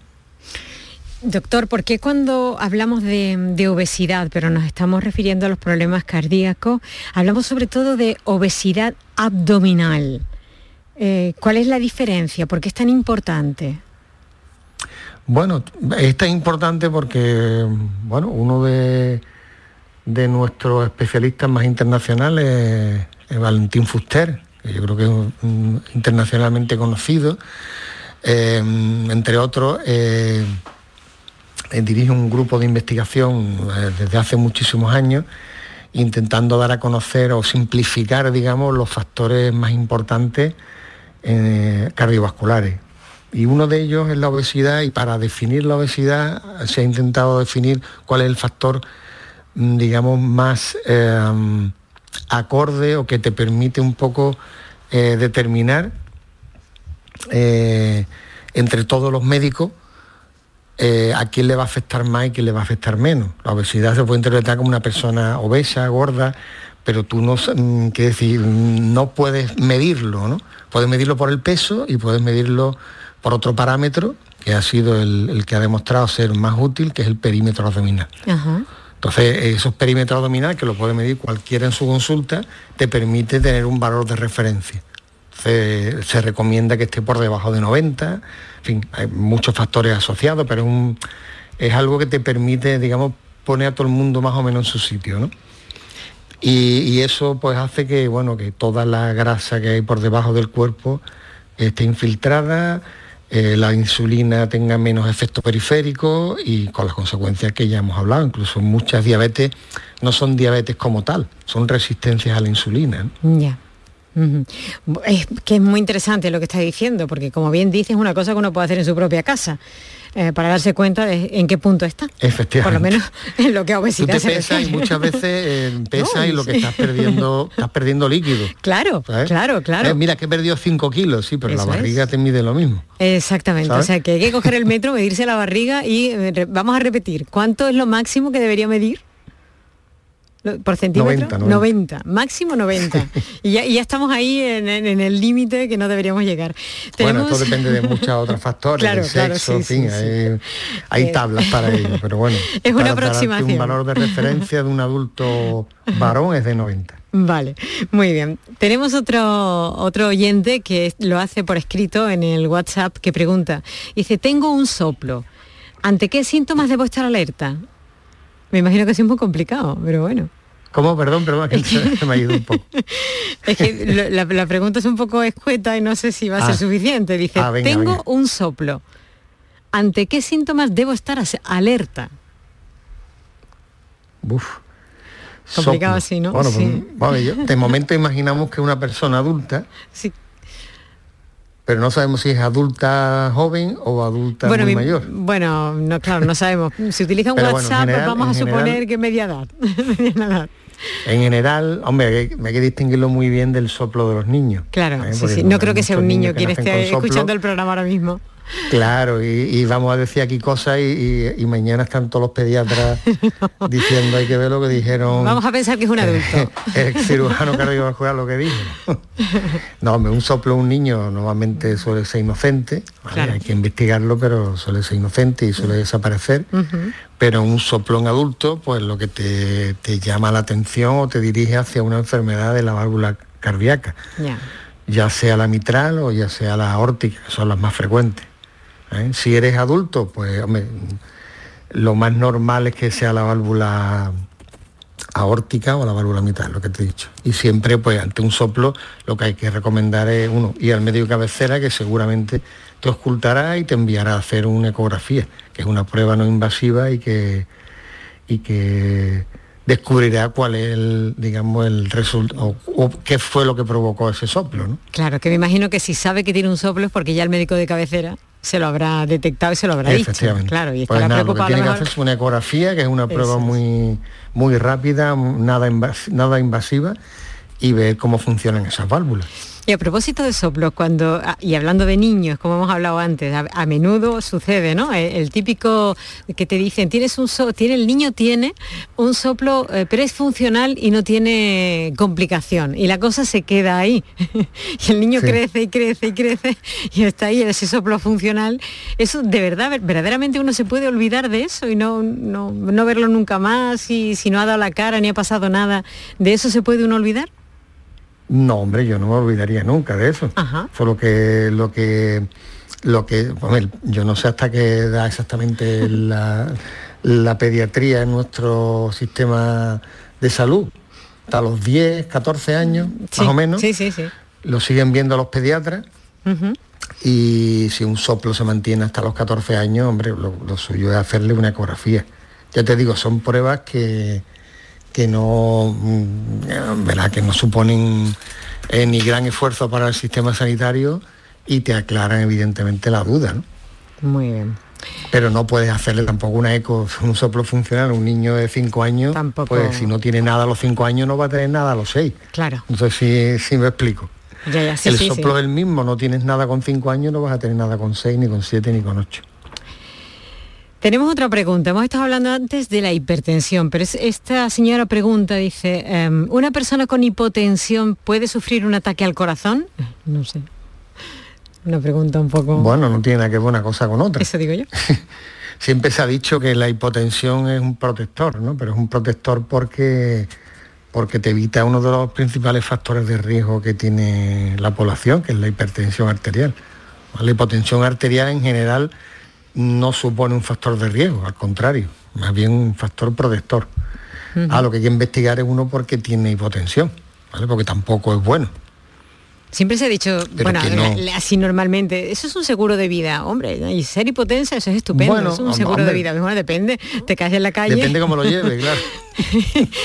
Doctor, ¿por qué cuando hablamos de, obesidad, pero nos estamos refiriendo a los problemas cardíacos, hablamos sobre todo de obesidad abdominal? Eh, ¿Cuál es la diferencia? ¿Por qué es tan importante? Bueno, es tan importante porque, bueno, uno de, de nuestros especialistas más internacionales es Valentín Fuster, que yo creo que es internacionalmente conocido, eh, entre otros. Eh, eh, dirige un grupo de investigación eh, desde hace muchísimos años intentando dar a conocer o simplificar, digamos, los factores más importantes cardiovasculares. Y uno de ellos es la obesidad y para definir la obesidad se ha intentado definir cuál es el factor, mm, digamos, más acorde o que te permite un poco determinar entre todos los médicos eh, a quién le va a afectar más y quién le va a afectar menos. La obesidad se puede interpretar como una persona obesa, gorda, pero tú no, mm, decir, no puedes medirlo, ¿no? Puedes medirlo por el peso y puedes medirlo por otro parámetro que ha sido el, que ha demostrado ser más útil, que es el perímetro abdominal. Entonces, esos perímetros abdominales, que lo puede medir cualquiera en su consulta, te permite tener un valor de referencia. se recomienda que esté por debajo de 90, en fin, hay muchos factores asociados, pero es, algo que te permite, digamos, poner a todo el mundo más o menos en su sitio, Y, eso pues hace que, bueno, que toda la grasa que hay por debajo del cuerpo esté infiltrada, eh, la insulina tenga menos efecto periférico y con las consecuencias que ya hemos hablado. Incluso muchas diabetes no son diabetes como tal, son resistencias a la insulina. Ya. Es que es muy interesante lo que está diciendo, porque como bien dices, es una cosa que uno puede hacer en su propia casa. Eh, para darse cuenta de en qué punto está. Efectivamente. Por lo menos en lo que a obesidad Tú te pesas y muchas veces eh, pesas y lo que estás perdiendo, estás perdiendo líquido. Claro, claro, claro. Eh, mira que he perdido 5 kilos, sí, pero la barriga te mide lo mismo. Exactamente, o sea que hay que coger el metro, medirse la barriga y vamos a repetir, ¿cuánto es lo máximo que debería medir? ¿Por centímetro? 90, máximo 90. y, ya, estamos ahí en, el límite que no deberíamos llegar. Bueno, esto depende de muchos otros factores, claro, sexo, en fin, hay, eh, tablas para ello, pero bueno. Es una aproximación. Un valor de referencia de un adulto varón es de 90. Vale, muy bien. Tenemos otro, otro oyente que lo hace por escrito en el WhatsApp que pregunta, dice, tengo un soplo. ¿Ante qué síntomas debo estar alerta? Me imagino que es muy complicado, pero bueno. ¿Cómo? Perdón, perdón, que se me ha ido un poco. es que la, pregunta es un poco escueta y no sé si va a ser ah. suficiente. Dice, ah, tengo un soplo. ¿Ante qué síntomas debo estar alerta? Uf. Complicado así, ¿no? Bueno, pues, de momento imaginamos que una persona adulta sí pero no sabemos si es adulta joven o adulta muy mayor. Bueno, no, claro, no sabemos. Si utiliza un WhatsApp, vamos a suponer que media edad. En general, hombre, hay, que distinguirlo muy bien del soplo de los niños. Claro, ¿eh? sí, sí. No creo que sea un niño quien esté escuchando el programa ahora mismo. Claro, y, vamos a decir aquí cosas y, mañana están todos los pediatras diciendo hay que ver lo que dijeron. Vamos a pensar que es un adulto. el cirujano cardiovascular lo que dijo. no, un soplo un niño normalmente suele ser inocente, hay que investigarlo, pero suele ser inocente y suele desaparecer. Pero un soplo en adulto, pues lo que te, llama la atención o te dirige hacia una enfermedad de la válvula cardíaca. ya sea la mitral o ya sea la aórtica, que son las más frecuentes. ¿Eh? Si eres adulto, pues lo más normal es que sea la válvula aórtica o la válvula mitad, lo que te he dicho. Y siempre, pues ante un soplo, lo que hay que recomendar es uno, ir al médico cabecera, que seguramente te ocultará y te enviará a hacer una ecografía, que es una prueba no invasiva y que, y que descubrirá cuál es el, digamos, el resultado o, qué fue lo que provocó ese soplo. ¿no? Claro, que me imagino que si sabe que tiene un soplo es porque ya el médico de cabecera se lo habrá detectado y se lo habrá dicho. Claro, y pues estará pues Tiene que hacerse una ecografía, que es una prueba muy, muy rápida, nada, nada invasiva, y ver cómo funcionan esas válvulas. Y a propósito de soplos, cuando, ah, y hablando de niños, como hemos hablado antes, a, menudo sucede, ¿no? El, típico que te dicen, tienes un so tiene, el niño tiene un soplo, eh, pero es funcional y no tiene complicación. Y la cosa se queda ahí. y el niño crece y crece y crece y está ahí ese soplo funcional. Eso de verdad, verdaderamente uno se puede olvidar de eso y no, no, no verlo nunca más y si no ha dado la cara ni ha pasado nada. ¿De eso se puede uno olvidar? No, hombre, yo no me olvidaría nunca de eso. Solo que lo que lo que yo no sé hasta qué da exactamente la, pediatría en nuestro sistema de salud. Hasta los 10, 14 años, más o menos. Sí, sí, sí. Lo siguen viendo los pediatras. Y si un soplo se mantiene hasta los 14 años, hombre, lo suyo es hacerle una ecografía. Ya te digo, son pruebas que, que no, mm, ¿verdad? que no suponen eh, ni gran esfuerzo para el sistema sanitario y te aclaran evidentemente la duda. ¿no? Muy bien. Pero no puedes hacerle tampoco una eco, un soplo funcional a un niño de 5 años, tampoco... pues si no tiene nada a los 5 años no va a tener nada a los 6. Claro. Entonces sí, me explico. el soplo del mismo, no tienes nada con 5 años, no vas a tener nada con 6, ni con 7, ni con 8. Tenemos otra pregunta. Hemos estado hablando antes de la hipertensión, pero esta señora pregunta, dice, em, ¿una persona con hipotensión puede sufrir un ataque al corazón? No sé. Una pregunta un poco... Bueno, no tiene nada que ver una cosa con otra. Eso digo yo. Siempre se ha dicho que la hipotensión es un protector, ¿no? Pero es un protector porque, porque te evita uno de los principales factores de riesgo que tiene la población, que es la hipertensión arterial. La hipotensión arterial en general no supone un factor de riesgo, al contrario, más bien un factor protector. A lo que hay que investigar es uno porque tiene hipotensión, ¿vale? porque tampoco es bueno. Siempre se ha dicho, bueno, así normalmente, eso es un seguro de vida, hombre, y ser hipotensa, eso es estupendo, eso es un seguro de vida, bueno, depende, te caes en la calle. Depende cómo lo lleves, claro.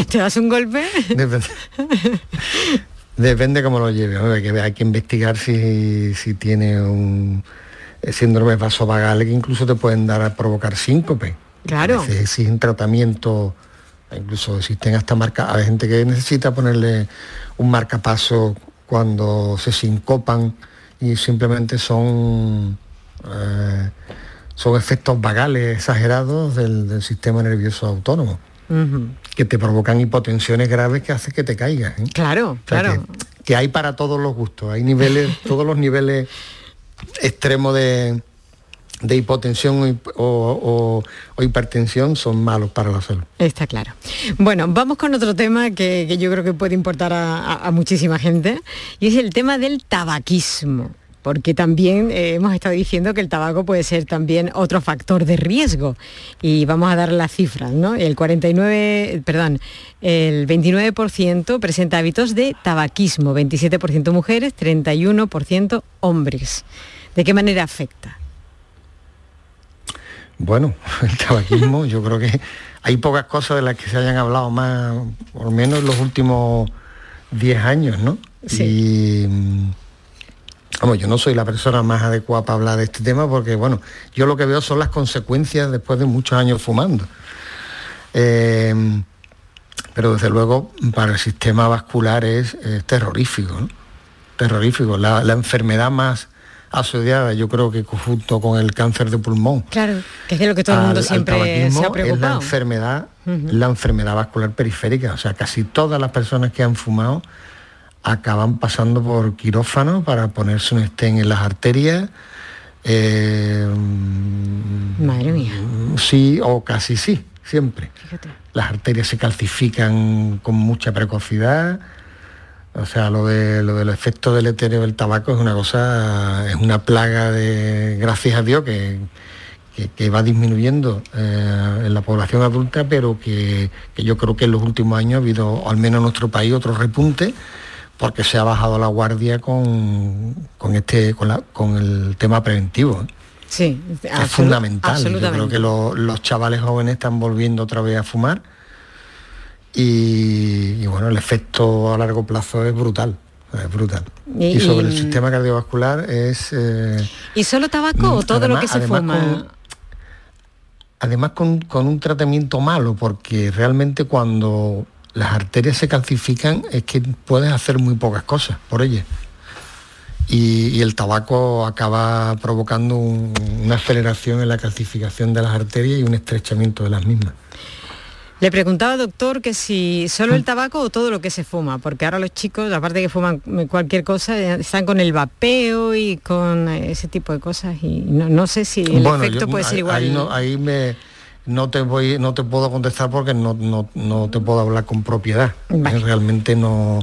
¿Te das un golpe? Depende, depende cómo lo lleves, hay que investigar si, si tiene un eh, síndrome vasovagal que incluso te pueden dar a provocar síncope. Claro. un tratamiento, incluso existen hasta marca, hay gente que necesita ponerle un marcapaso cuando se sincopan y simplemente son eh, son efectos vagales exagerados del, sistema nervioso autónomo. que te provocan hipotensiones graves que hace que te caigas. ¿eh? Claro, claro. que, hay para todos los gustos, hay niveles, todos los niveles extremo de, hipotensión o, hipertensión son malos para la salud. Está claro. Bueno, vamos con otro tema que, yo creo que puede importar a, muchísima gente y es el tema del tabaquismo porque también eh, hemos estado diciendo que el tabaco puede ser también otro factor de riesgo y vamos a dar las cifras, ¿no? El 49, perdón, el 29% presenta hábitos de tabaquismo, 27% mujeres, 31% hombres. ¿De qué manera afecta? Bueno, el tabaquismo, yo creo que hay pocas cosas de las que se hayan hablado más, por menos en los últimos 10 años, ¿no? Sí. vamos, yo no soy la persona más adecuada para hablar de este tema porque, bueno, yo lo que veo son las consecuencias después de muchos años fumando. Eh, pero desde luego para el sistema vascular es, terrorífico, ¿no? terrorífico. La, la, enfermedad más asociada, yo creo que junto con el cáncer de pulmón. Claro, que es de lo que todo el mundo siempre se ha preocupado. Es la enfermedad, la enfermedad vascular periférica. O sea, casi todas las personas que han fumado acaban pasando por quirófano para ponerse un estén en las arterias. Eh, Madre mía. Sí, o casi sí, siempre. Las arterias se calcifican con mucha precocidad o sea, lo, de, lo del efecto del etéreo del tabaco es una cosa, es una plaga de, gracias a Dios, que, va disminuyendo eh, en la población adulta, pero que, yo creo que en los últimos años ha habido, al menos en nuestro país, otro repunte, porque se ha bajado la guardia con, este, con, el tema preventivo. Sí, es fundamental. Yo creo que los chavales jóvenes están volviendo otra vez a fumar y, bueno, el efecto a largo plazo es brutal. Es brutal. Y, sobre el sistema cardiovascular es... Eh, ¿Y solo tabaco o todo lo que se fuma? además con, un tratamiento malo, porque realmente cuando las arterias se calcifican es que puedes hacer muy pocas cosas por ellas. y, y el tabaco acaba provocando un- una aceleración en la calcificación de las arterias y un estrechamiento de las mismas. Le preguntaba, doctor, que si solo el tabaco o todo lo que se fuma, porque ahora los chicos, aparte de que fuman cualquier cosa, eh, están con el vapeo y con eh, ese tipo de cosas y no, no sé si el Bueno, efecto yo- puede ser igual. Ahí, no, ahí me, no te voy, no te puedo contestar porque no, no, no te puedo hablar con propiedad. Realmente no,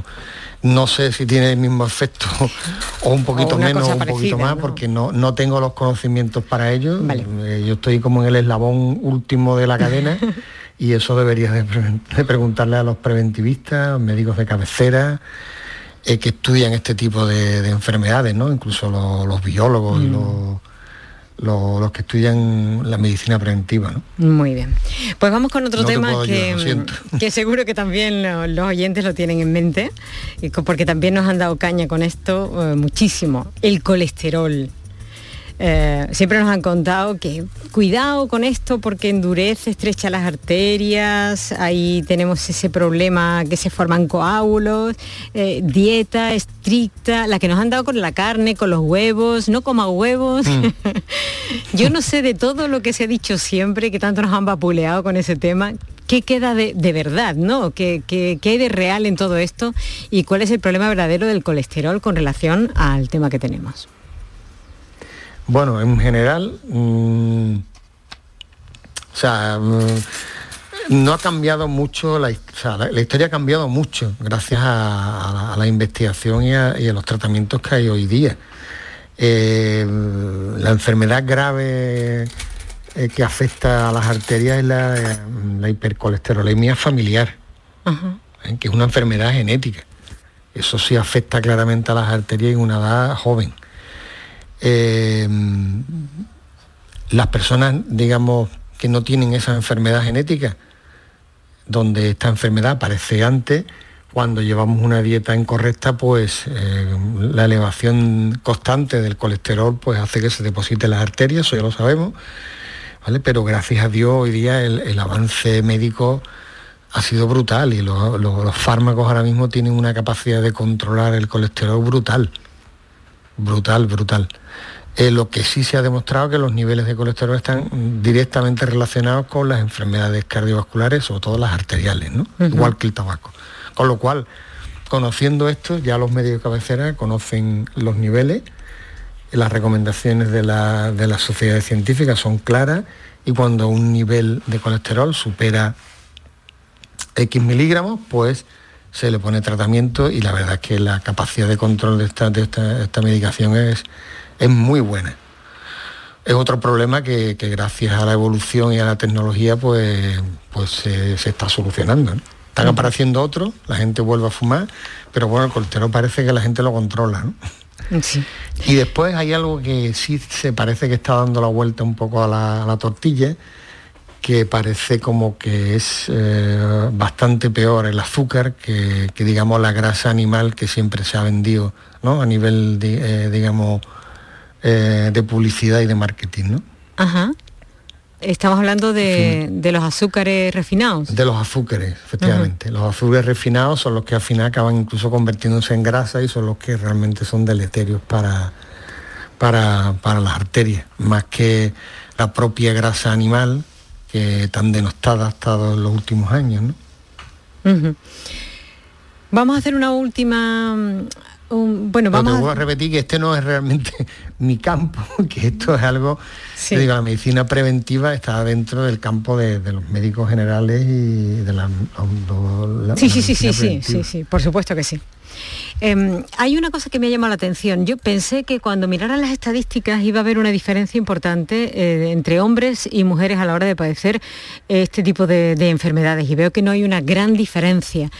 no sé si tiene el mismo efecto o un poquito O menos o un poquito más ¿no? porque no, no tengo los conocimientos para ello. Eh, yo estoy como en el eslabón último de la cadena y eso debería de, pre- de preguntarle a los preventivistas, médicos de cabecera, eh, que estudian este tipo de, de enfermedades, ¿no? Incluso los, los biólogos y Mm. los, los, los que estudian la medicina preventiva, ¿no? Muy bien. Pues vamos con otro No tema que, ayudar, siento. que seguro que también lo- los oyentes lo tienen en mente, porque también nos han dado caña con esto eh, muchísimo, el colesterol. Eh, siempre nos han contado que cuidado con esto porque endurece, estrecha las arterias, ahí tenemos ese problema que se forman coágulos, eh, dieta estricta, la que nos han dado con la carne, con los huevos, no coma huevos. Yo no sé de todo lo que se ha dicho siempre, que tanto nos han vapuleado con ese tema, ¿qué queda de, de verdad, no? ¿Qué, qué, qué hay de real en todo esto? ¿Y cuál es el problema verdadero del colesterol con relación al tema que tenemos? Bueno, en general, mm, o sea, mm, no ha cambiado mucho, la, o sea, la- la historia ha cambiado mucho gracias a, a la, a la investigación y a, y a los tratamientos que hay hoy día. Eh, la enfermedad grave eh, que afecta a las arterias es la, eh, la hipercolesterolemia familiar, ¿eh? que es una enfermedad genética. Eso sí afecta claramente a las arterias en una edad joven. Eh, las personas, digamos, que no tienen esa enfermedad genética, donde esta enfermedad aparece antes, cuando llevamos una dieta incorrecta, pues eh, la elevación constante del colesterol pues hace que se deposite en las arterias, eso ya lo sabemos, ¿vale? Pero gracias a Dios hoy día el, avance médico ha sido brutal y lo- lo- los fármacos ahora mismo tienen una capacidad de controlar el colesterol brutal. Brutal, brutal. Eh, lo que sí se ha demostrado que los niveles de colesterol están directamente relacionados con las enfermedades cardiovasculares, sobre todo las arteriales, igual que el tabaco. Con lo cual, conociendo esto, ya los medios de cabecera conocen los niveles, las recomendaciones de, la- de las sociedades científicas son claras y cuando un nivel de colesterol supera X miligramos, pues se le pone tratamiento y la verdad es que la capacidad de control de esta, de esta, esta medicación es, es muy buena. Es otro problema que, que gracias a la evolución y a la tecnología pues, pues se, se está solucionando. ¿no? Están apareciendo otros, la gente vuelve a fumar, pero bueno, el colesterol parece que la gente lo controla. ¿no? Y después hay algo que sí se parece que está dando la vuelta un poco a la, a la tortilla, que parece como que es eh, bastante peor el azúcar que, que, digamos la grasa animal que siempre se ha vendido ¿no? a nivel de, eh, digamos eh, de publicidad y de marketing ¿no? Ajá. Estamos hablando de, de los azúcares refinados. de los azúcares efectivamente los azúcares refinados son los que al final acaban incluso convirtiéndose en grasa y son los que realmente son deleterios para para, para las arterias más que la propia grasa animal que tan denostada ha estado en los últimos años ¿no? Vamos a hacer una última... mm, un- bueno, Pero te vamos a a... repetir que este no es realmente mi campo, que esto es algo, Sí. digo, la medicina preventiva está dentro del campo de, de los médicos generales y de la, la- Sí, la sí, sí, sí, sí, sí, sí, por supuesto que sí. Em, hay una cosa que me ha llamado la atención. Yo pensé que cuando miraran las estadísticas iba a haber una diferencia importante eh, entre hombres y mujeres a la hora de padecer este tipo de, de enfermedades y veo que no hay una gran diferencia.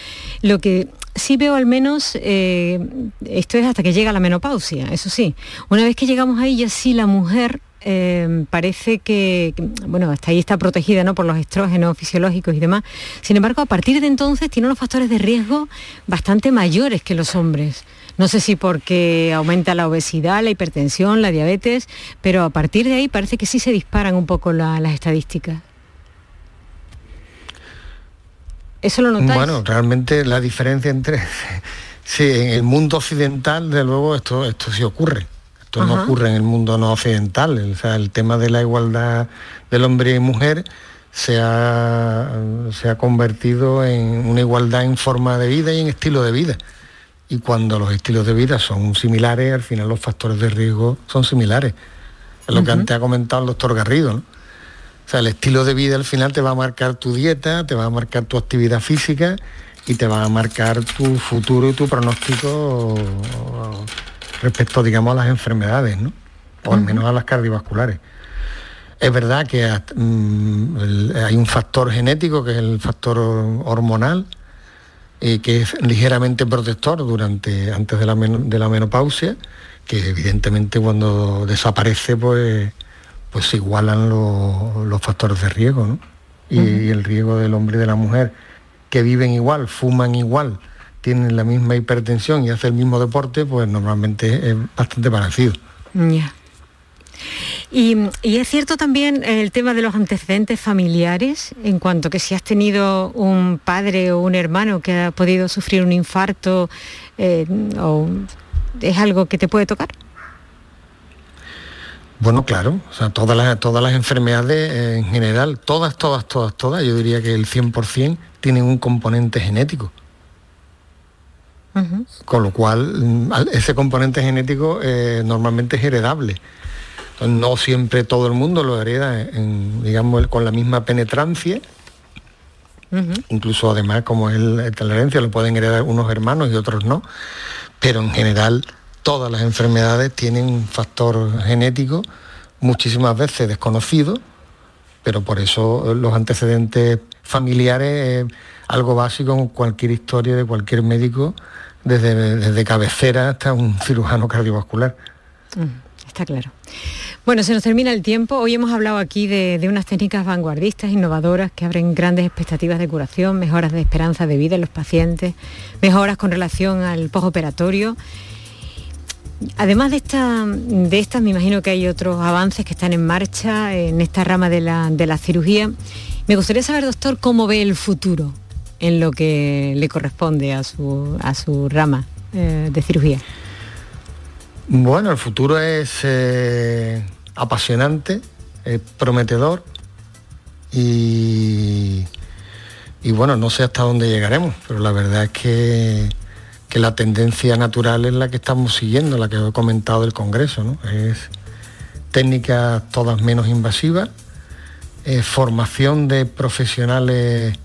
Lo que sí veo al menos, eh, esto es hasta que llega la menopausia, eso sí. Una vez que llegamos ahí ya sí la mujer eh, parece que, bueno, hasta ahí está protegida ¿no? por los estrógenos fisiológicos y demás. Sin embargo, a partir de entonces tiene unos factores de riesgo bastante mayores que los hombres. No sé si porque aumenta la obesidad, la hipertensión, la diabetes, pero a partir de ahí parece que sí se disparan un poco la- las estadísticas. ¿Eso lo notáis? Bueno, realmente la diferencia entre Sí, en el mundo occidental, de luego, esto, esto sí ocurre. Esto no ocurre en el mundo no occidental. O sea, el tema de la igualdad del hombre y mujer se ha, se ha convertido en una igualdad en forma de vida y en estilo de vida. Y cuando los estilos de vida son similares, al final los factores de riesgo son similares. Es lo que antes ha comentado el doctor Garrido. ¿no? O sea, el estilo de vida al final te va a marcar tu dieta, te va a marcar tu actividad física y te va a marcar tu futuro y tu pronóstico respecto, digamos, a las enfermedades, ¿no? O al menos a las cardiovasculares. Es verdad que mm, hay un factor genético, que es el factor hormonal, eh, que es ligeramente protector durante, antes de la, men- de la menopausia, que evidentemente cuando desaparece, pues, pues se igualan lo- los factores de riesgo, ¿no? Y, el riesgo del hombre y de la mujer, que viven igual, fuman igual, tienen la misma hipertensión y hacen el mismo deporte, pues normalmente es bastante parecido. Y, y es cierto también el tema de los antecedentes familiares, en cuanto que si has tenido un padre o un hermano que ha podido sufrir un infarto, eh, o es algo que te puede tocar. Bueno, claro, o sea, todas las, todas las enfermedades eh, en general, todas, todas, todas, todas, yo diría que el 100% tienen un componente genético. Con lo cual, mm, ese componente genético eh, normalmente es heredable. Entonces, no siempre todo el mundo lo hereda en, digamos, con la misma penetrancia. Incluso además, como es la la herencia, lo pueden heredar unos hermanos y otros no. Pero en general, todas las enfermedades tienen un factor genético, muchísimas veces desconocido, pero por eso eh, los antecedentes familiares es algo básico en cualquier historia de cualquier médico, desde, desde cabecera hasta un cirujano cardiovascular. Mm, Está claro. Bueno, se nos termina el tiempo. Hoy hemos hablado aquí de, de unas técnicas vanguardistas, innovadoras, que abren grandes expectativas de curación, mejoras de esperanza de vida en los pacientes, mejoras con relación al postoperatorio. Además de, esta, de estas, me imagino que hay otros avances que están en marcha en esta rama de la, de la cirugía. Me gustaría saber, doctor, cómo ve el futuro en lo que le corresponde a su, a su rama eh, de cirugía. Bueno, el futuro es eh, apasionante, es prometedor y, y bueno, no sé hasta dónde llegaremos, pero la verdad es que, que la tendencia natural es la que estamos siguiendo, la que he comentado del Congreso, ¿no? Es técnicas todas menos invasivas, eh, formación de profesionales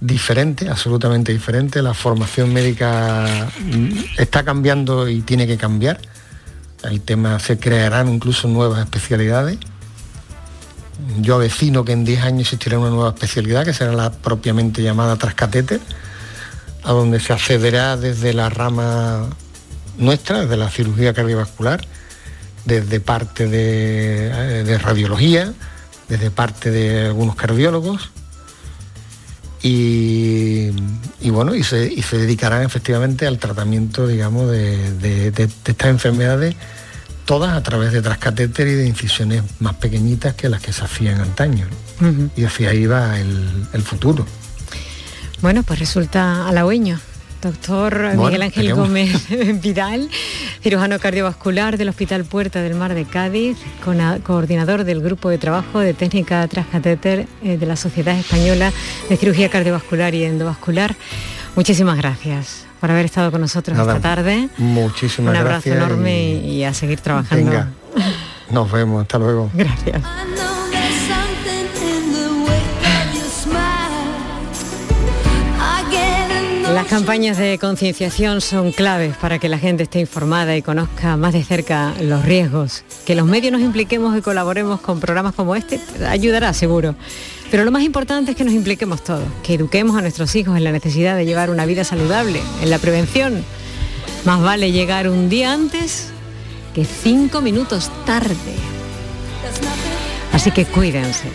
diferentes, absolutamente diferentes. La formación médica mm, está cambiando y tiene que cambiar. El tema se crearán incluso nuevas especialidades. Yo avecino que en 10 años existirá una nueva especialidad que será la propiamente llamada trascatéter, a donde se accederá desde la rama nuestra, desde la cirugía cardiovascular, desde parte de, eh, de radiología, desde parte de algunos cardiólogos, y, y bueno, y se, y se dedicarán efectivamente al tratamiento, digamos, de, de- de- de estas enfermedades, todas a través de trascatéter y de incisiones más pequeñitas que las que se hacían antaño. Y hacia ahí va el, el futuro. Bueno, pues resulta halagüeño. Doctor Bueno, Miguel Ángel. Gómez Vidal, cirujano cardiovascular del Hospital Puerta del Mar de Cádiz, coordinador del Grupo de Trabajo de Técnica Transcatéter eh, de la Sociedad Española de Cirugía Cardiovascular y Endovascular. Muchísimas gracias por haber estado con nosotros Nada, esta tarde. Muchísimas Un abrazo gracias. enorme y y, a seguir trabajando. Venga. Nos vemos, hasta luego. Gracias. Las campañas de concienciación son claves para que la gente esté informada y conozca más de cerca los riesgos. Que los medios nos impliquemos y colaboremos con programas como este ayudará seguro. Pero lo más importante es que nos impliquemos todos, que eduquemos a nuestros hijos en la necesidad de llevar una vida saludable, en la prevención. Más vale llegar un día antes que cinco minutos tarde. Así que cuídense.